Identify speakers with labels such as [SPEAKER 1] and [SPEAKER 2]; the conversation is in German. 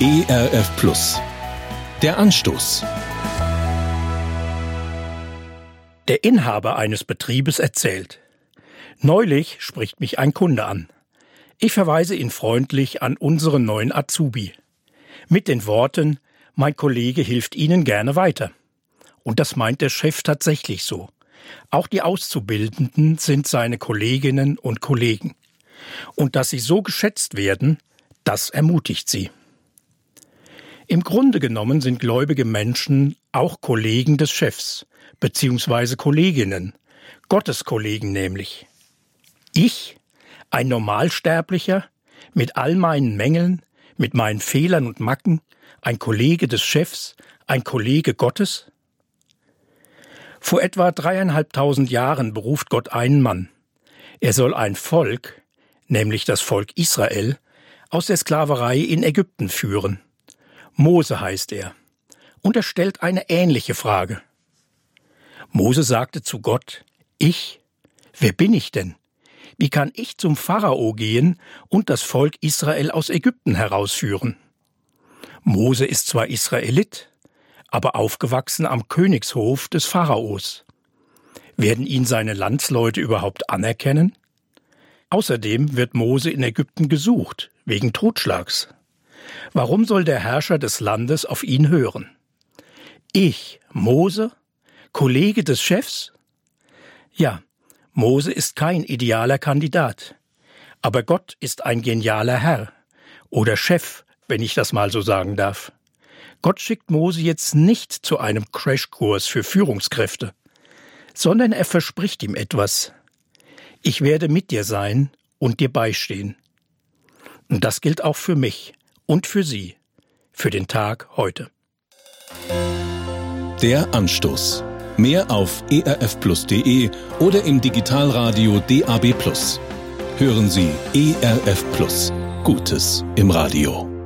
[SPEAKER 1] ERF Plus. Der Anstoß.
[SPEAKER 2] Der Inhaber eines Betriebes erzählt. Neulich spricht mich ein Kunde an. Ich verweise ihn freundlich an unseren neuen Azubi. Mit den Worten, mein Kollege hilft Ihnen gerne weiter. Und das meint der Chef tatsächlich so. Auch die Auszubildenden sind seine Kolleginnen und Kollegen. Und dass sie so geschätzt werden, das ermutigt sie. Im Grunde genommen sind gläubige Menschen auch Kollegen des Chefs, beziehungsweise Kolleginnen, Gotteskollegen nämlich. Ich, ein Normalsterblicher, mit all meinen Mängeln, mit meinen Fehlern und Macken, ein Kollege des Chefs, ein Kollege Gottes? Vor etwa dreieinhalbtausend Jahren beruft Gott einen Mann. Er soll ein Volk, nämlich das Volk Israel, aus der Sklaverei in Ägypten führen. Mose heißt er. Und er stellt eine ähnliche Frage. Mose sagte zu Gott, Ich? Wer bin ich denn? Wie kann ich zum Pharao gehen und das Volk Israel aus Ägypten herausführen? Mose ist zwar Israelit, aber aufgewachsen am Königshof des Pharaos. Werden ihn seine Landsleute überhaupt anerkennen? Außerdem wird Mose in Ägypten gesucht, wegen Totschlags. Warum soll der Herrscher des Landes auf ihn hören? Ich, Mose, Kollege des Chefs? Ja, Mose ist kein idealer Kandidat. Aber Gott ist ein genialer Herr oder Chef, wenn ich das mal so sagen darf. Gott schickt Mose jetzt nicht zu einem Crashkurs für Führungskräfte, sondern er verspricht ihm etwas. Ich werde mit dir sein und dir beistehen. Und das gilt auch für mich und für Sie, für den Tag heute.
[SPEAKER 1] Der Anstoß. Mehr auf erfplus.de oder im Digitalradio DAB+. Hören Sie ERF Plus. Gutes im Radio.